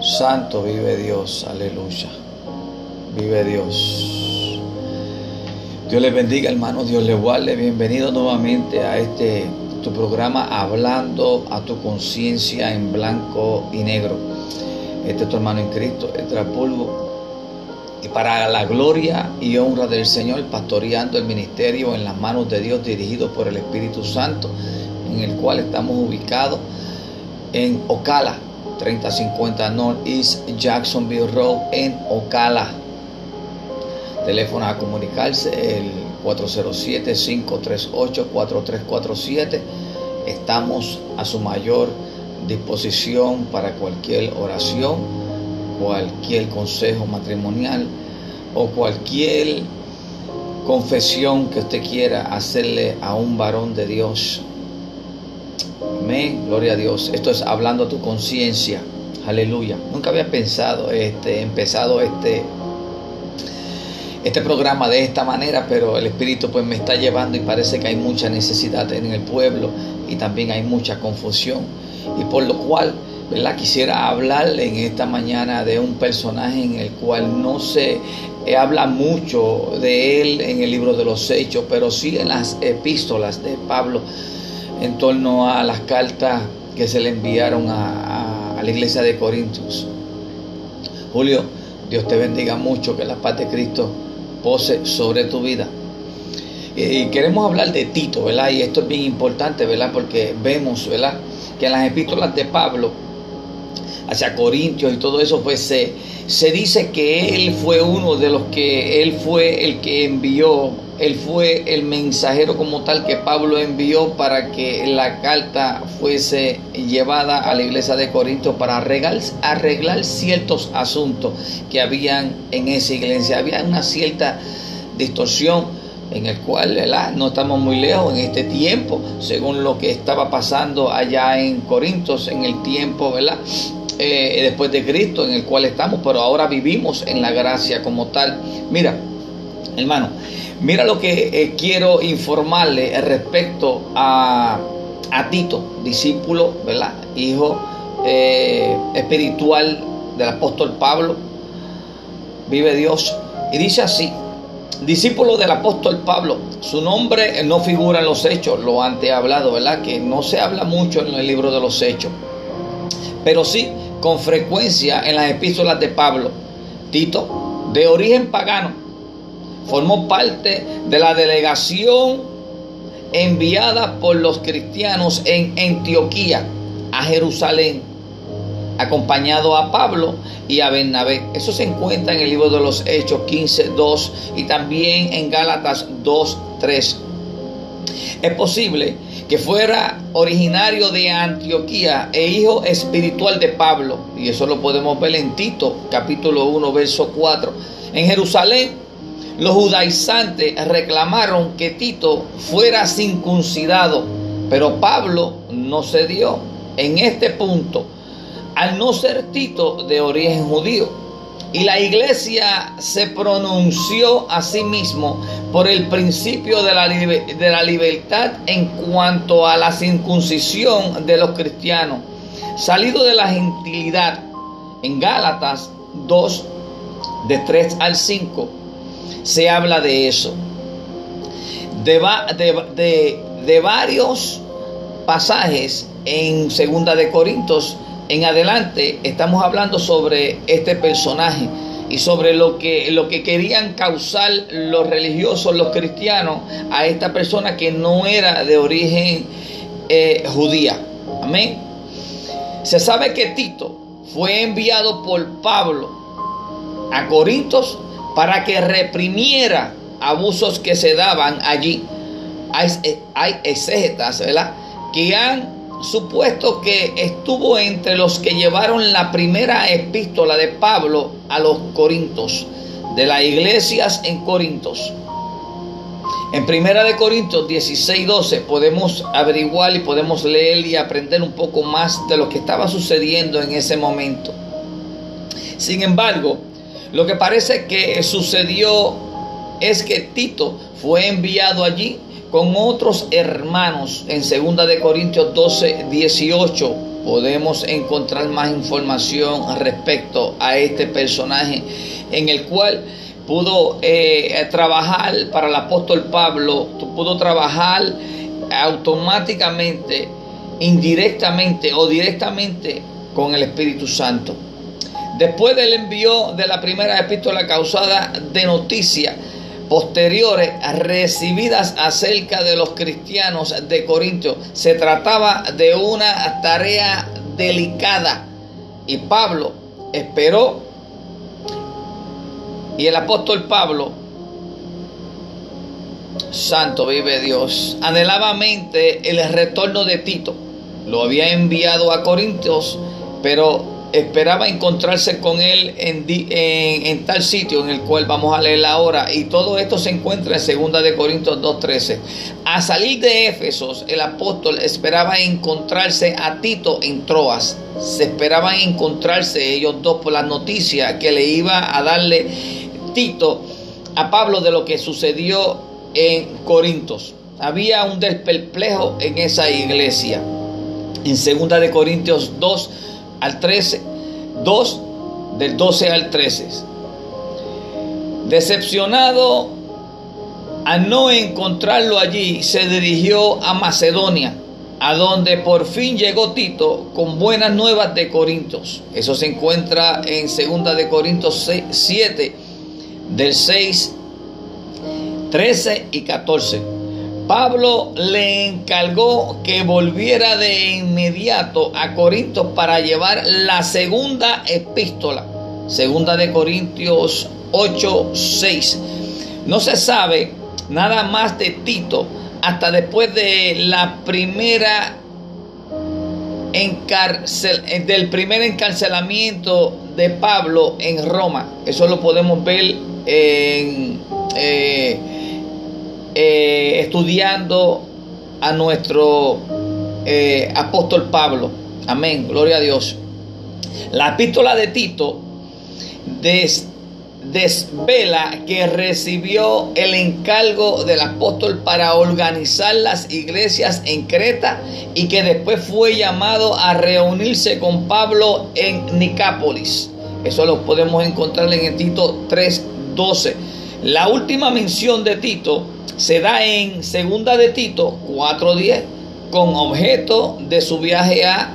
Santo vive Dios, aleluya. Vive Dios. Dios les bendiga, hermano. Dios les guarde. Bienvenido nuevamente a este tu programa Hablando a tu conciencia en blanco y negro. Este es tu hermano en Cristo, el Polvo. Y para la gloria y honra del Señor, pastoreando el ministerio en las manos de Dios, dirigido por el Espíritu Santo, en el cual estamos ubicados en Ocala, 3050 North East Jacksonville Road en Ocala. Teléfono a comunicarse el 407-538-4347. Estamos a su mayor disposición para cualquier oración, cualquier consejo matrimonial o cualquier confesión que usted quiera hacerle a un varón de Dios Amén, gloria a Dios. Esto es hablando a tu conciencia. Aleluya. Nunca había pensado, este, empezado este, este programa de esta manera, pero el Espíritu pues me está llevando y parece que hay mucha necesidad en el pueblo y también hay mucha confusión. Y por lo cual, ¿verdad? Quisiera hablarle en esta mañana de un personaje en el cual no se habla mucho de él en el libro de los Hechos, pero sí en las epístolas de Pablo en torno a las cartas que se le enviaron a, la iglesia de Corintios. Julio, Dios te bendiga mucho, que la paz de Cristo pose sobre tu vida. Y queremos hablar de Tito, ¿verdad? Y esto es bien importante, ¿verdad? Porque vemos, ¿verdad? Que en las epístolas de Pablo hacia Corintios y todo eso, pues se, se dice que él fue uno de los que, él fue el que envió él fue el mensajero como tal que Pablo envió para que la carta fuese llevada a la iglesia de Corinto para arreglar, arreglar ciertos asuntos que habían en esa iglesia. Había una cierta distorsión en el cual no estamos muy lejos en este tiempo, según lo que estaba pasando allá en Corinto en el tiempo, ¿verdad? Eh, después de Cristo, en el cual estamos, pero ahora vivimos en la gracia como tal. Mira, hermano, Mira lo que eh, quiero informarle respecto a, Tito, discípulo, ¿verdad? Hijo eh, espiritual del apóstol Pablo. Vive Dios. Y dice así, discípulo del apóstol Pablo. Su nombre no figura en los hechos, lo antes hablado, ¿verdad? Que no se habla mucho en el libro de los hechos. Pero sí, con frecuencia en las epístolas de Pablo. Tito, de origen pagano formó parte de la delegación enviada por los cristianos en Antioquía a Jerusalén, acompañado a Pablo y a Bernabé. Eso se encuentra en el libro de los Hechos 15, 2 y también en Gálatas 2, 3. Es posible que fuera originario de Antioquía e hijo espiritual de Pablo, y eso lo podemos ver en Tito capítulo 1, verso 4. En Jerusalén los judaizantes reclamaron que Tito fuera circuncidado, pero Pablo no cedió en este punto, al no ser Tito de origen judío. Y la iglesia se pronunció a sí mismo por el principio de la, de la libertad en cuanto a la circuncisión de los cristianos, salido de la gentilidad. En Gálatas 2, de 3 al 5, se habla de eso. De, de, de, varios pasajes en Segunda de Corintios en adelante estamos hablando sobre este personaje y sobre lo que, lo que querían causar los religiosos, los cristianos, a esta persona que no era de origen eh, judía. Amén. Se sabe que Tito fue enviado por Pablo a Corintios para que reprimiera abusos que se daban allí. Hay, hay exégetas, ¿verdad? Que han supuesto que estuvo entre los que llevaron la primera epístola de Pablo a los Corintios, de las iglesias en Corintios. En Primera de Corintios 16, 12 podemos averiguar y podemos leer y aprender un poco más de lo que estaba sucediendo en ese momento. Sin embargo, lo que parece que sucedió es que Tito fue enviado allí con otros hermanos en 2 de Corintios 12, 18. podemos encontrar más información respecto a este personaje en el cual pudo eh, trabajar para el apóstol Pablo, pudo trabajar automáticamente, indirectamente o directamente con el Espíritu Santo. Después del envío de la primera epístola causada de noticias posteriores recibidas acerca de los cristianos de Corinto, se trataba de una tarea delicada y Pablo esperó y el apóstol Pablo Santo vive Dios. Anhelavamente el retorno de Tito. Lo había enviado a Corintios, pero esperaba encontrarse con él en, tal sitio en el cual vamos a leer ahora. Y todo esto se encuentra en 2 de Corintios 2.13. A salir de Éfesos, el apóstol esperaba encontrarse a Tito en Troas. Se esperaban encontrarse ellos dos por la noticia que le iba a darle Tito a Pablo de lo que sucedió en Corintios. Había un desperplejo en esa iglesia. En 2 de Corintios 2 al 13, 2 del 12 al 13. Decepcionado a no encontrarlo allí, se dirigió a Macedonia, a donde por fin llegó Tito con buenas nuevas de Corintios. Eso se encuentra en 2 de Corintios 7, del 6 13 y 14. Pablo le encargó que volviera de inmediato a Corinto para llevar la segunda epístola, segunda de Corintios 8, 6. No se sabe nada más de Tito hasta después de la primera encarcel, del primer encarcelamiento de Pablo en Roma. Eso lo podemos ver en eh, eh, estudiando a nuestro eh, apóstol Pablo. Amén, gloria a Dios. La epístola de Tito desvela que recibió el encargo del apóstol para organizar las iglesias en Creta y que después fue llamado a reunirse con Pablo en Nicápolis. Eso lo podemos encontrar en Tito 3:12. La última mención de Tito se da en Segunda de Tito 4.10 con objeto de su viaje a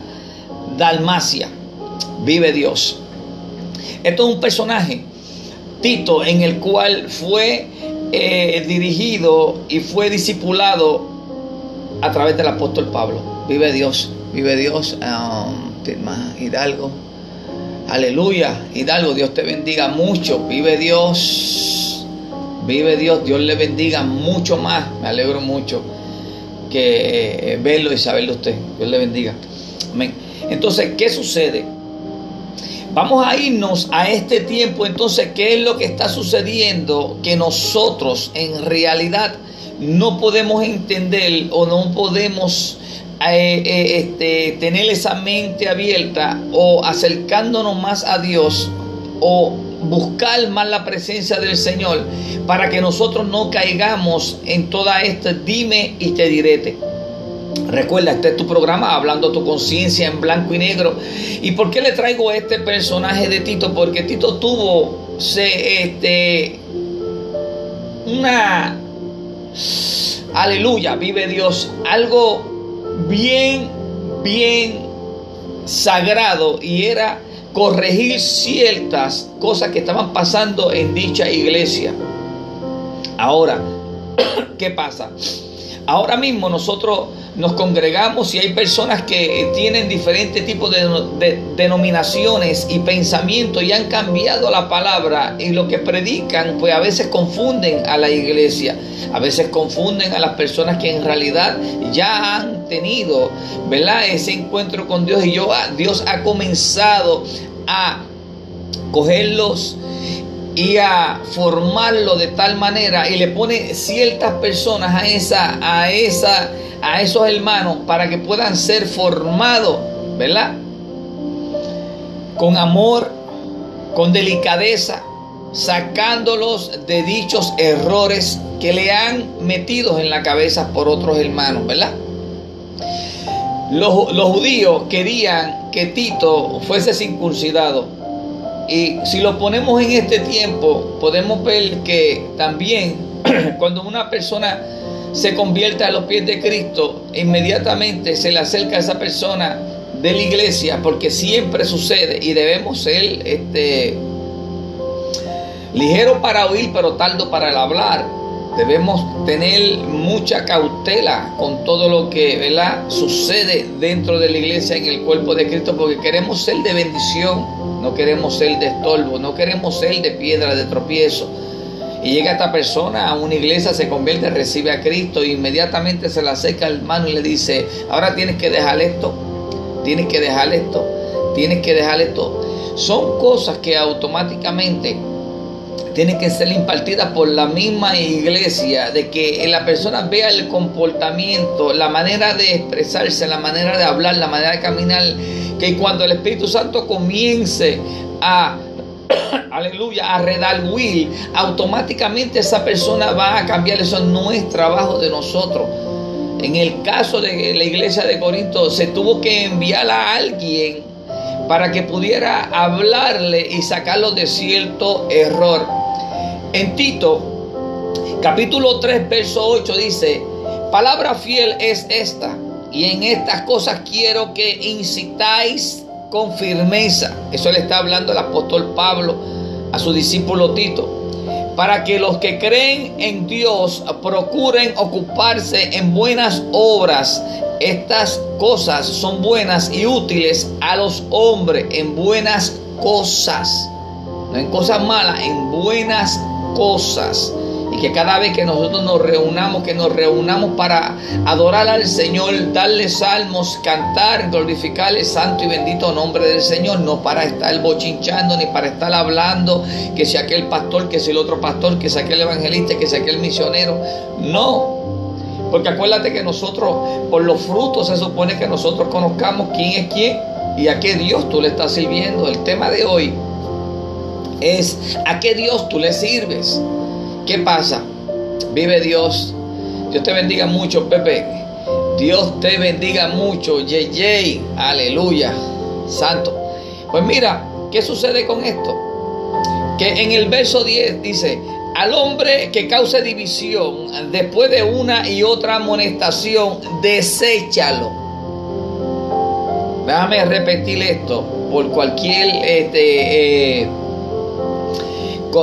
Dalmacia. Vive Dios. Esto es un personaje, Tito, en el cual fue eh, dirigido y fue discipulado a través del apóstol Pablo. Vive Dios, vive Dios. Um, Hidalgo. Aleluya, Hidalgo, Dios te bendiga mucho. Vive Dios. Vive Dios, Dios le bendiga mucho más. Me alegro mucho que eh, verlo y saberlo usted. Dios le bendiga. Amén. Entonces, ¿qué sucede? Vamos a irnos a este tiempo. Entonces, ¿qué es lo que está sucediendo? Que nosotros en realidad no podemos entender o no podemos eh, eh, este, tener esa mente abierta o acercándonos más a Dios o buscar más la presencia del Señor para que nosotros no caigamos en toda esta dime y te direte. Recuerda, este es tu programa, hablando tu conciencia en blanco y negro. ¿Y por qué le traigo este personaje de Tito? Porque Tito tuvo este, una, aleluya, vive Dios, algo bien, bien sagrado y era corregir ciertas cosas que estaban pasando en dicha iglesia. Ahora, ¿qué pasa? Ahora mismo nosotros nos congregamos y hay personas que tienen diferentes tipos de, denominaciones y pensamientos y han cambiado la palabra y lo que predican pues a veces confunden a la iglesia, a veces confunden a las personas que en realidad ya han tenido, ¿verdad? Ese encuentro con Dios y yo, Dios ha comenzado a cogerlos y a formarlo de tal manera y le pone ciertas personas a esa a esa a esos hermanos para que puedan ser formados, ¿verdad? Con amor, con delicadeza, sacándolos de dichos errores que le han metido en la cabeza por otros hermanos, ¿verdad? Los, los judíos querían que Tito fuese circuncidado. Y si lo ponemos en este tiempo, podemos ver que también cuando una persona se convierte a los pies de Cristo, inmediatamente se le acerca a esa persona de la iglesia, porque siempre sucede y debemos ser este, ligero para oír, pero tardo para el hablar. Debemos tener mucha cautela con todo lo que sucede dentro de la iglesia en el cuerpo de Cristo, porque queremos ser de bendición, no queremos ser de estorbo, no queremos ser de piedra de tropiezo. Y llega esta persona a una iglesia, se convierte, recibe a Cristo e inmediatamente se le acerca al hermano y le dice, ahora tienes que dejar esto, tienes que dejar esto, tienes que dejar esto. Son cosas que automáticamente tienen que ser impartidas por la misma iglesia, de que la persona vea el comportamiento, la manera de expresarse, la manera de hablar, la manera de caminar, que cuando el Espíritu Santo comience a aleluya, a redarguir, automáticamente esa persona va a cambiar. Eso no es trabajo de nosotros. En el caso de la iglesia de Corinto, se tuvo que enviar a alguien para que pudiera hablarle y sacarlo de cierto error. En Tito, capítulo 3, verso 8 dice, palabra fiel es esta, y en estas cosas quiero que incitáis con firmeza. Eso le está hablando el apóstol Pablo a su discípulo Tito. Para que los que creen en Dios procuren ocuparse en buenas obras. Estas cosas son buenas y útiles a los hombres en buenas cosas. No en cosas malas, en buenas cosas. Que cada vez que nosotros nos reunamos, que nos reunamos para adorar al Señor, darle salmos, cantar, glorificar el santo y bendito nombre del Señor, no para estar bochinchando ni para estar hablando que sea aquel pastor, que sea el otro pastor, que sea aquel evangelista, que sea aquel misionero. No, porque acuérdate que nosotros, por los frutos, se supone que nosotros conozcamos quién es quién y a qué Dios tú le estás sirviendo. El tema de hoy es a qué Dios tú le sirves. ¿Qué pasa? Vive Dios. Dios te bendiga mucho, Pepe. Dios te bendiga mucho, JJ. Aleluya. Santo. Pues mira, ¿qué sucede con esto? Que en el verso 10 dice, al hombre que cause división después de una y otra amonestación, deséchalo. Déjame repetir esto por cualquier este, eh,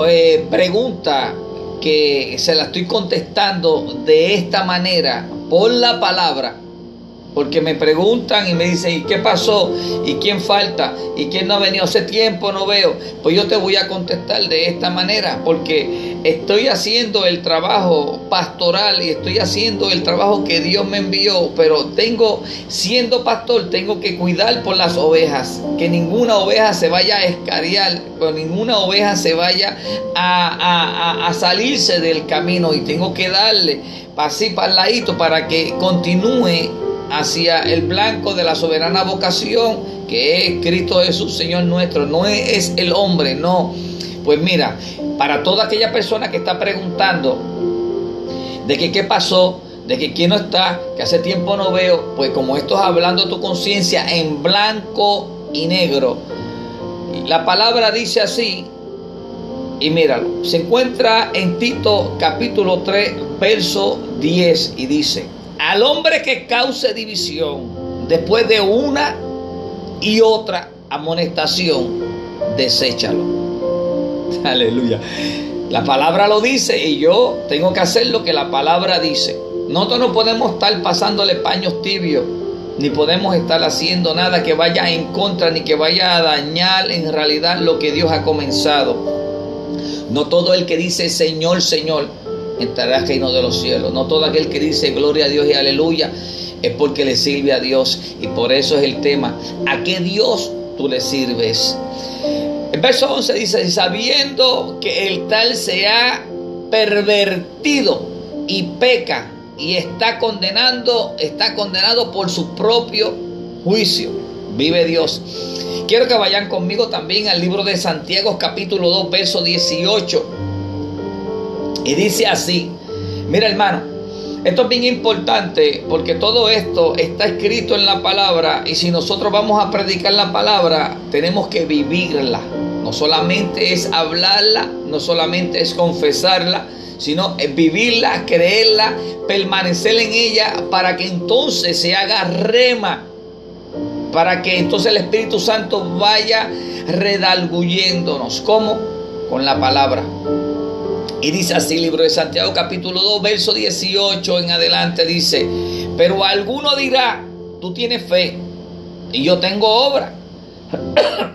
eh, pregunta que se la estoy contestando de esta manera por la palabra, porque me preguntan y me dicen, ¿y qué pasó? ¿Y quién falta? ¿Y quién no ha venido? Hace tiempo no veo. Pues yo te voy a contestar de esta manera, porque estoy haciendo el trabajo pastoral y estoy haciendo el trabajo que Dios me envió, pero tengo, siendo pastor, tengo que cuidar por las ovejas, que ninguna oveja se vaya a escariar, que ninguna oveja se vaya a, salirse del camino y tengo que darle así para el ladito para que continúe hacia el blanco de la soberana vocación que es Cristo Jesús, Señor nuestro. No es el hombre, no. Pues mira, para toda aquella persona que está preguntando de que qué pasó, de que quién no está, que hace tiempo no veo, pues como esto es hablando tu conciencia en blanco y negro. La palabra dice así, y míralo, se encuentra en Tito capítulo 3, verso 10 y dice, al hombre que cause división después de una y otra amonestación, deséchalo. Aleluya. La palabra lo dice y yo tengo que hacer lo que la palabra dice. Nosotros no podemos estar pasándole paños tibios, ni podemos estar haciendo nada que vaya en contra, ni que vaya a dañar en realidad lo que Dios ha comenzado. No todo el que dice Señor, Señor, entrará al reino de los cielos. No todo aquel que dice gloria a Dios y aleluya es porque le sirve a Dios. Y por eso es el tema. ¿A qué Dios tú le sirves? El verso 11 dice, sabiendo que el tal se ha pervertido y peca y está condenando, está condenado por su propio juicio. Vive Dios. Quiero que vayan conmigo también al libro de Santiago capítulo 2, verso 18. Y dice así, mira hermano, Esto es bien importante porque todo esto está escrito en la palabra y si nosotros vamos a predicar la palabra, tenemos que vivirla. No solamente es hablarla, no solamente es confesarla, sino vivirla, creerla, permanecer en ella para que entonces se haga rema, para que entonces el Espíritu Santo vaya redalguyéndonos. ¿Cómo? Con la palabra. Y dice así, libro de Santiago capítulo 2, verso 18 en adelante, dice, pero alguno dirá, tú tienes fe y yo tengo obra.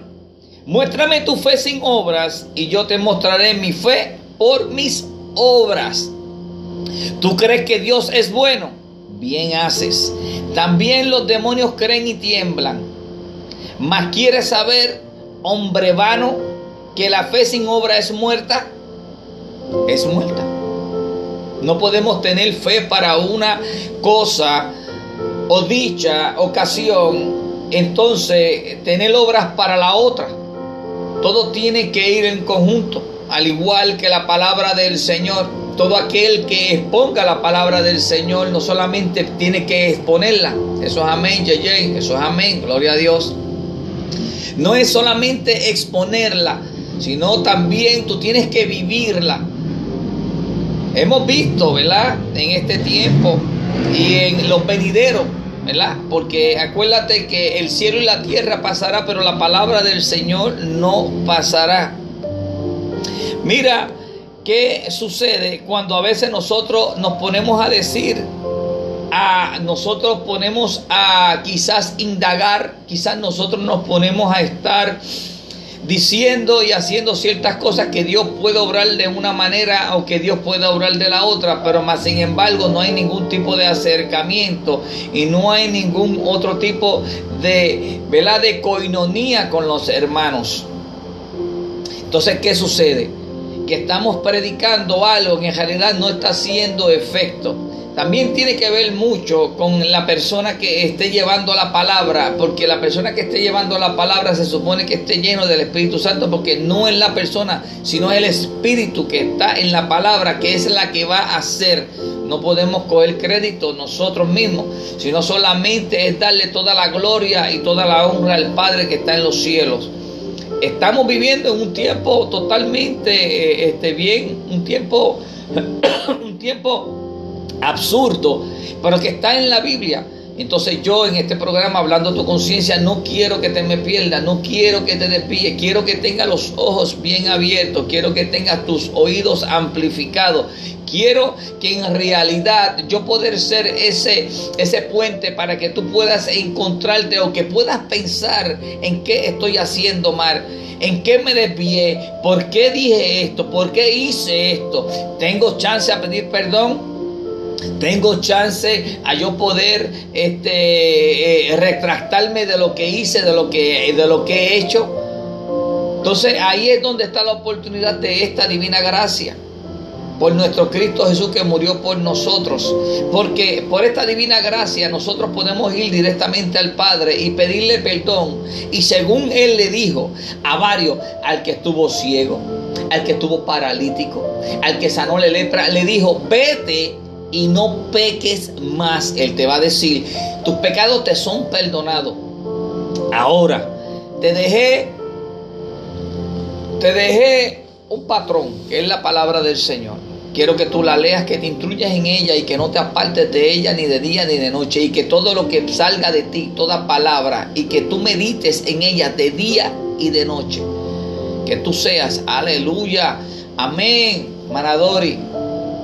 Muéstrame tu fe sin obras y yo te mostraré mi fe por mis obras. ¿Tú crees que Dios es bueno? Bien haces. También los demonios creen y tiemblan. Mas quieres saber, hombre vano, que la fe sin obra es muerta es muerta. No podemos tener fe para una cosa o dicha ocasión, entonces tener obras para la otra. Todo tiene que ir en conjunto, al igual que la palabra del Señor. Todo aquel que exponga la palabra del Señor no solamente tiene que exponerla, eso es amén, JJ, eso es amén, gloria a Dios. No es solamente exponerla, sino también tú tienes que vivirla. Hemos visto, ¿verdad? En este tiempo y en los venideros, ¿verdad? Porque acuérdate que el cielo y la tierra pasará, pero la palabra del Señor no pasará. Mira qué sucede cuando a veces nosotros nos ponemos a decir, a nosotros ponemos a quizás indagar, quizás nosotros nos ponemos a estar diciendo y haciendo ciertas cosas que Dios puede obrar de una manera o que Dios puede obrar de la otra, pero más sin embargo no hay ningún tipo de acercamiento y no hay ningún otro tipo de, ¿verdad? de coinonía con los hermanos. Entonces, ¿qué sucede? Que estamos predicando algo que en realidad no está haciendo efecto. También tiene que ver mucho con la persona que esté llevando la palabra, porque la persona que esté llevando la palabra se supone que esté lleno del Espíritu Santo, porque no es la persona, sino el Espíritu que está en la palabra, que es la que va a hacer. No podemos coger crédito nosotros mismos, sino solamente es darle toda la gloria y toda la honra al Padre que está en los cielos. Estamos viviendo en un tiempo totalmente eh, este, bien, un tiempo, un tiempo absurdo, pero que está en la Biblia. Entonces yo en este programa hablando tu conciencia no quiero que te me pierdas, no quiero que te desvíes, quiero que tengas los ojos bien abiertos, quiero que tengas tus oídos amplificados, quiero que en realidad yo poder ser ese, ese puente para que tú puedas encontrarte o que puedas pensar en qué estoy haciendo mal. ¿En qué me desvié? ¿Por qué dije esto? ¿Por qué hice esto? ¿Tengo chance a pedir perdón? Tengo chance a yo poder este, eh, retractarme de lo que hice, de lo que, de lo que he hecho. Entonces ahí es donde está la oportunidad de esta divina gracia. Por nuestro Cristo Jesús que murió por nosotros. Porque por esta divina gracia nosotros podemos ir directamente al Padre y pedirle perdón. Y según Él le dijo a varios, al que estuvo ciego, al que estuvo paralítico, al que sanó la lepra, le dijo, vete y no peques más. Él te va a decir, tus pecados te son perdonados. Ahora, te dejé, te dejé un patrón, que es la palabra del Señor. Quiero que tú la leas, que te instruyas en ella y que no te apartes de ella ni de día ni de noche. Y que todo lo que salga de ti, toda palabra, y que tú medites en ella de día y de noche. Que tú seas, aleluya, amén, Manadori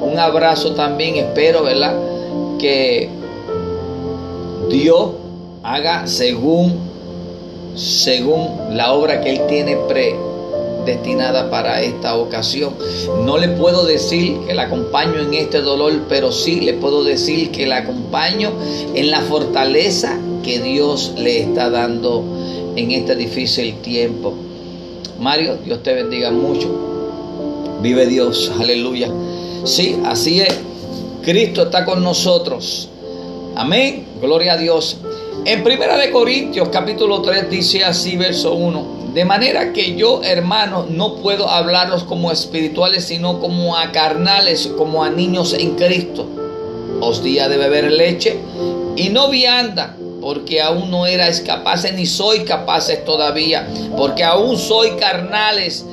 un abrazo también. Espero, ¿verdad? Que Dios haga según, según la obra que Él tiene predestinada para esta ocasión. No le puedo decir que la acompaño en este dolor, pero sí le puedo decir que la acompaño en la fortaleza que Dios le está dando en este difícil tiempo. Mario, Dios te bendiga mucho. Vive Dios, aleluya. Sí, así es. Cristo está con nosotros. Amén. Gloria a Dios. En Primera de Corintios capítulo 3 dice así verso 1. De manera que yo, hermanos, no puedo hablaros como espirituales, sino como a carnales, como a niños en Cristo. os di de beber leche y no vianda, porque aún no erais capaces ni soy capaces todavía, porque aún soy carnales,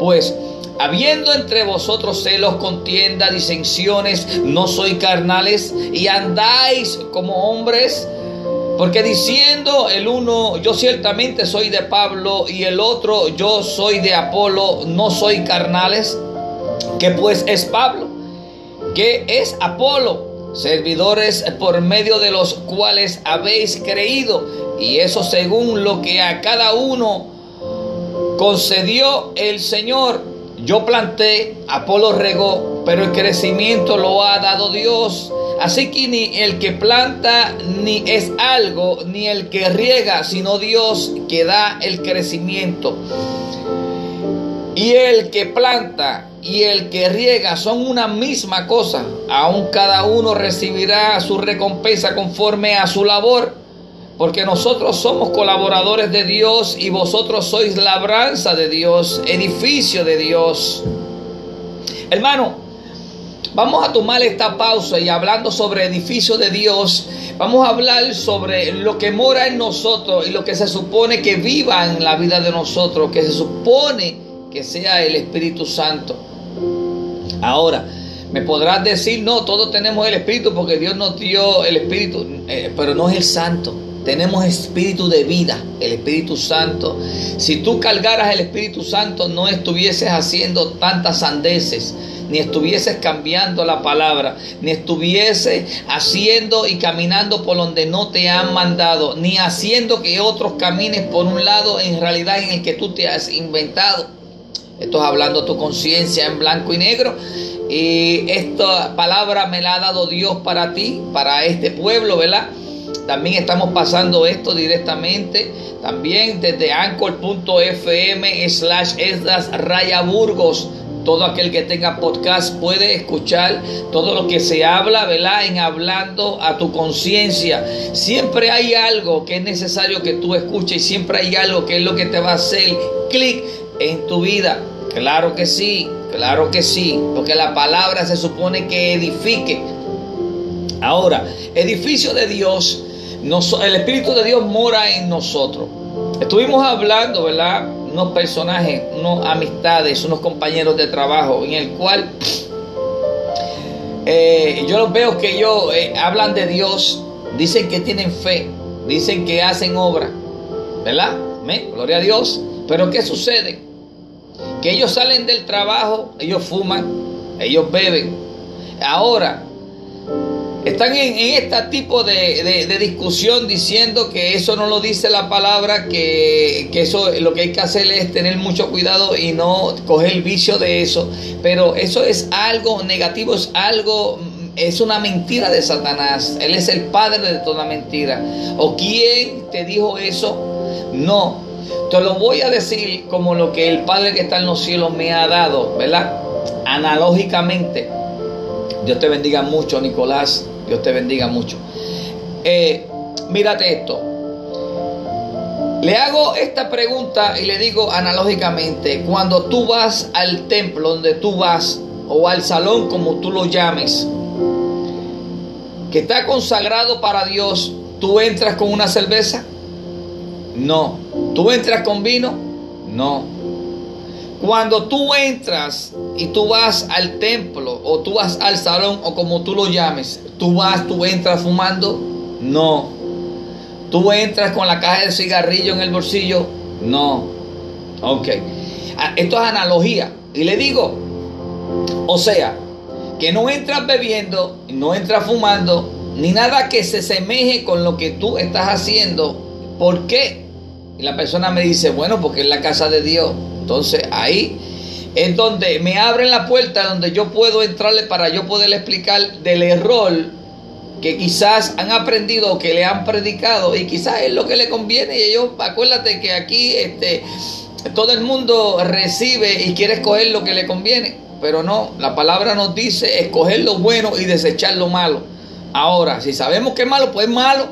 pues habiendo entre vosotros celos, contienda, disensiones, no soy carnales y andáis como hombres. Porque diciendo el uno, yo ciertamente soy de Pablo y el otro, yo soy de Apolo, no soy carnales. que pues es Pablo? que es Apolo? Servidores por medio de los cuales habéis creído. Y eso según lo que a cada uno concedió el Señor yo planté, Apolo regó, pero el crecimiento lo ha dado Dios. Así que ni el que planta ni es algo, ni el que riega, sino Dios que da el crecimiento. Y el que planta y el que riega son una misma cosa. Aún cada uno recibirá su recompensa conforme a su labor porque nosotros somos colaboradores de Dios y vosotros sois labranza de Dios, edificio de Dios. Hermano, vamos a tomar esta pausa y hablando sobre edificio de Dios, vamos a hablar sobre lo que mora en nosotros y lo que se supone que viva en la vida de nosotros, que se supone que sea el Espíritu Santo. Ahora, me podrás decir, no, todos tenemos el Espíritu porque Dios nos dio el Espíritu, eh, pero no es el Santo. Tenemos espíritu de vida, el Espíritu Santo. Si tú cargaras el Espíritu Santo, no estuvieses haciendo tantas sandeces, ni estuvieses cambiando la palabra, ni estuvieses haciendo y caminando por donde no te han mandado, ni haciendo que otros caminen por un lado en realidad en el que tú te has inventado. Esto es hablando tu conciencia en blanco y negro. Y esta palabra me la ha dado Dios para ti, para este pueblo, ¿verdad? También estamos pasando esto directamente. También desde anchor.fm slash esdas raya burgos. Todo aquel que tenga podcast puede escuchar todo lo que se habla, ¿verdad? En hablando a tu conciencia. Siempre hay algo que es necesario que tú escuches y siempre hay algo que es lo que te va a hacer clic en tu vida. Claro que sí, claro que sí, porque la palabra se supone que edifique. Ahora, edificio de Dios el Espíritu de Dios mora en nosotros. Estuvimos hablando, ¿verdad? Unos personajes, unas amistades, unos compañeros de trabajo, en el cual eh, yo los veo que ellos eh, hablan de Dios, dicen que tienen fe, dicen que hacen obra, ¿verdad? Gloria a Dios. Pero ¿qué sucede? Que ellos salen del trabajo, ellos fuman, ellos beben. Ahora, están en, este tipo de, discusión diciendo que eso no lo dice la palabra, que, eso lo que hay que hacer es tener mucho cuidado y no coger el vicio de eso. Pero eso es algo negativo, es algo, es una mentira de Satanás. Él es el padre de toda mentira. ¿O quién te dijo eso? No. Te lo voy a decir como lo que el Padre que está en los cielos me ha dado, ¿verdad? Analógicamente. Dios te bendiga mucho, Nicolás. Dios te bendiga mucho. Eh, mírate esto. Le hago esta pregunta y le digo analógicamente, cuando tú vas al templo donde tú vas, o al salón como tú lo llames, que está consagrado para Dios, ¿tú entras con una cerveza? No. ¿Tú entras con vino? No. Cuando tú entras y tú vas al templo o tú vas al salón o como tú lo llames, tú vas, tú entras fumando, no. Tú entras con la caja de cigarrillo en el bolsillo, no. Ok. Ah, esto es analogía. Y le digo, o sea, que no entras bebiendo, no entras fumando, ni nada que se semeje con lo que tú estás haciendo. ¿Por qué? Y la persona me dice, bueno, porque es la casa de Dios. Entonces ahí es donde me abren la puerta, donde yo puedo entrarle para yo poderle explicar del error que quizás han aprendido o que le han predicado y quizás es lo que le conviene y ellos, acuérdate que aquí este, todo el mundo recibe y quiere escoger lo que le conviene, pero no, la palabra nos dice escoger lo bueno y desechar lo malo. Ahora, si sabemos que es malo, pues es malo.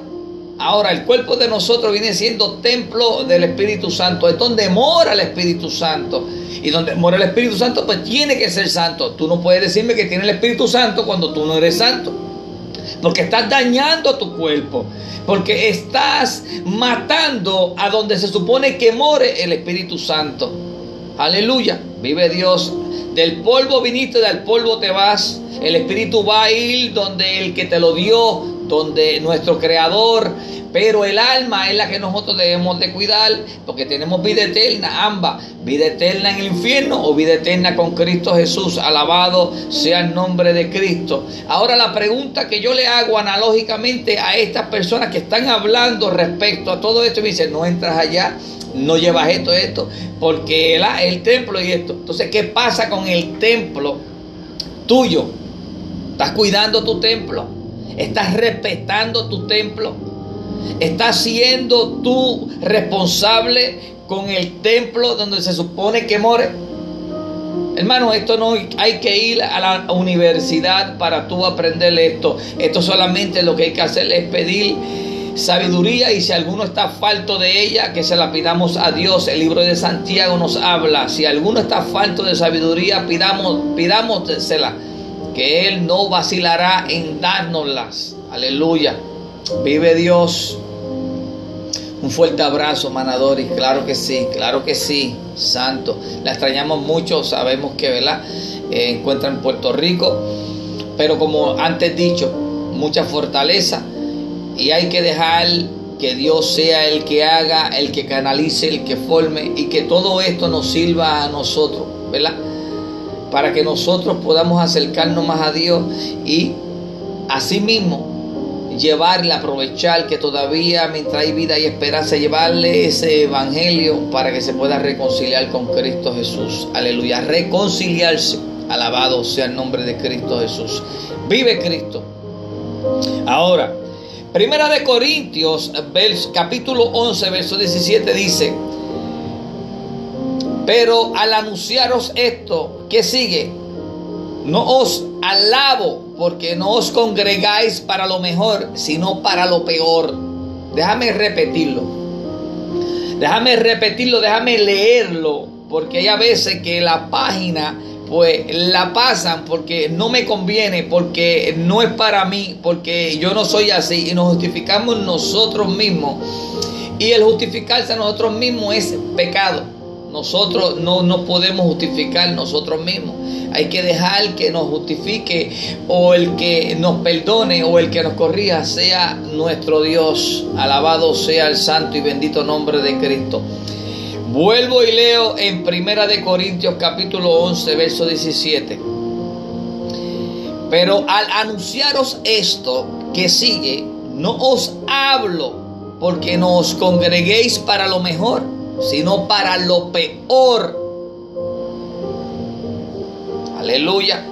Ahora, el cuerpo de nosotros viene siendo templo del Espíritu Santo. Es donde mora el Espíritu Santo. Y donde mora el Espíritu Santo, pues tiene que ser santo. Tú no puedes decirme que tiene el Espíritu Santo cuando tú no eres santo. porque estás dañando tu cuerpo, porque estás matando a donde se supone que more el Espíritu Santo. Aleluya, vive Dios. Del polvo viniste, del polvo te vas. El Espíritu va a ir donde el que te lo dio, donde nuestro Creador, pero el alma es la que nosotros debemos de cuidar, porque tenemos vida eterna, ambas, vida eterna en el infierno o vida eterna con Cristo Jesús. Alabado sea el nombre de Cristo. Ahora la pregunta que yo le hago analógicamente a estas personas que están hablando respecto a todo esto, me dicen, no entras allá, no llevas esto, esto, porque el, el templo y esto. Entonces, ¿qué pasa con el templo tuyo? ¿Estás cuidando tu templo? ¿Estás respetando tu templo? ¿Estás siendo tú responsable con el templo donde se supone que more? Hermano, esto no hay que ir a la universidad para tú aprender esto. Esto solamente lo que hay que hacer es pedir sabiduría y si alguno está falto de ella, que se la pidamos a Dios. El libro de Santiago nos habla. Si alguno está falto de sabiduría, pidamos, pidámosela, que Él no vacilará en dárnoslas. Aleluya. Vive Dios. Un fuerte abrazo, Manadori. Claro que sí, claro que sí, Santo. La extrañamos mucho, sabemos que, ¿verdad? Eh, encuentra en Puerto Rico. Pero como antes dicho, mucha fortaleza. Y hay que dejar que Dios sea el que haga, el que canalice, el que forme. Y que todo esto nos sirva a nosotros, ¿verdad? Para que nosotros podamos acercarnos más a Dios y asimismo llevarle, aprovechar que todavía mientras hay vida y esperanza, llevarle ese evangelio para que se pueda reconciliar con Cristo Jesús. Aleluya, reconciliarse. Alabado sea el nombre de Cristo Jesús. Vive Cristo. Ahora, Primera de Corintios, capítulo 11, verso 17 dice, pero al anunciaros esto, ¿qué sigue? No os alabo porque no os congregáis para lo mejor, sino para lo peor. Déjame repetirlo. Déjame repetirlo, déjame leerlo, porque hay a veces que la página pues la pasan porque no me conviene, porque no es para mí, porque yo no soy así y nos justificamos nosotros mismos. Y el justificarse a nosotros mismos es pecado. Nosotros no nos podemos justificar nosotros mismos. Hay que dejar que nos justifique o el que nos perdone o el que nos corrija sea nuestro Dios. Alabado sea el santo y bendito nombre de Cristo. Vuelvo y leo en Primera de Corintios capítulo 11 verso 17. Pero al anunciaros esto que sigue, no os hablo porque no os congreguéis para lo mejor sino para lo peor. Aleluya.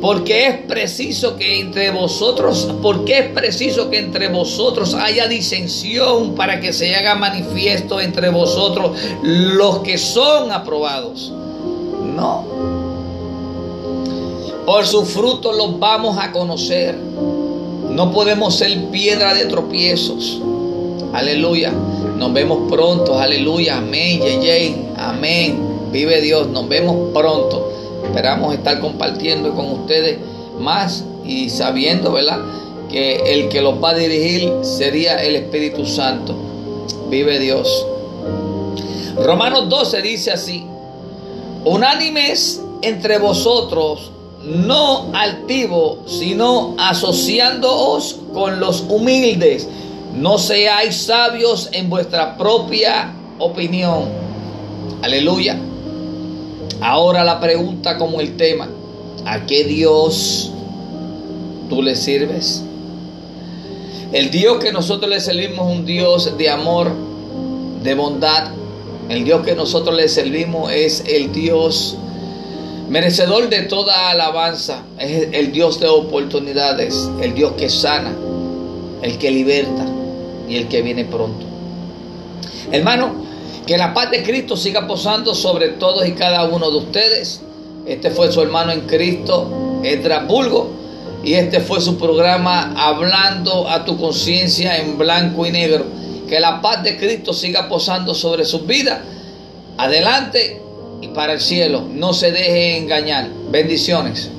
Porque es preciso que entre vosotros, porque es preciso que entre vosotros haya disensión para que se haga manifiesto entre vosotros los que son aprobados. No. Por su fruto los vamos a conocer. No podemos ser piedra de tropiezos. Aleluya. Nos vemos pronto. Aleluya. Amén. Yey, Amén. Vive Dios. Nos vemos pronto. Esperamos estar compartiendo con ustedes más y sabiendo, ¿verdad? Que el que los va a dirigir sería el Espíritu Santo. Vive Dios. Romanos 12 dice así. Unánimes entre vosotros, no altivos, sino asociándoos con los humildes no seáis sabios en vuestra propia opinión. Aleluya. Ahora la pregunta como el tema. ¿A qué Dios tú le sirves? El Dios que nosotros le servimos es un Dios de amor, de bondad. El Dios que nosotros le servimos es el Dios merecedor de toda alabanza. Es el Dios de oportunidades, el Dios que sana, el que liberta y el que viene pronto. Hermano, que la paz de Cristo siga posando sobre todos y cada uno de ustedes. Este fue su hermano en Cristo, Edra Bulgo, y este fue su programa Hablando a tu conciencia en blanco y negro. Que la paz de Cristo siga posando sobre sus vidas. Adelante y para el cielo. No se deje engañar. Bendiciones.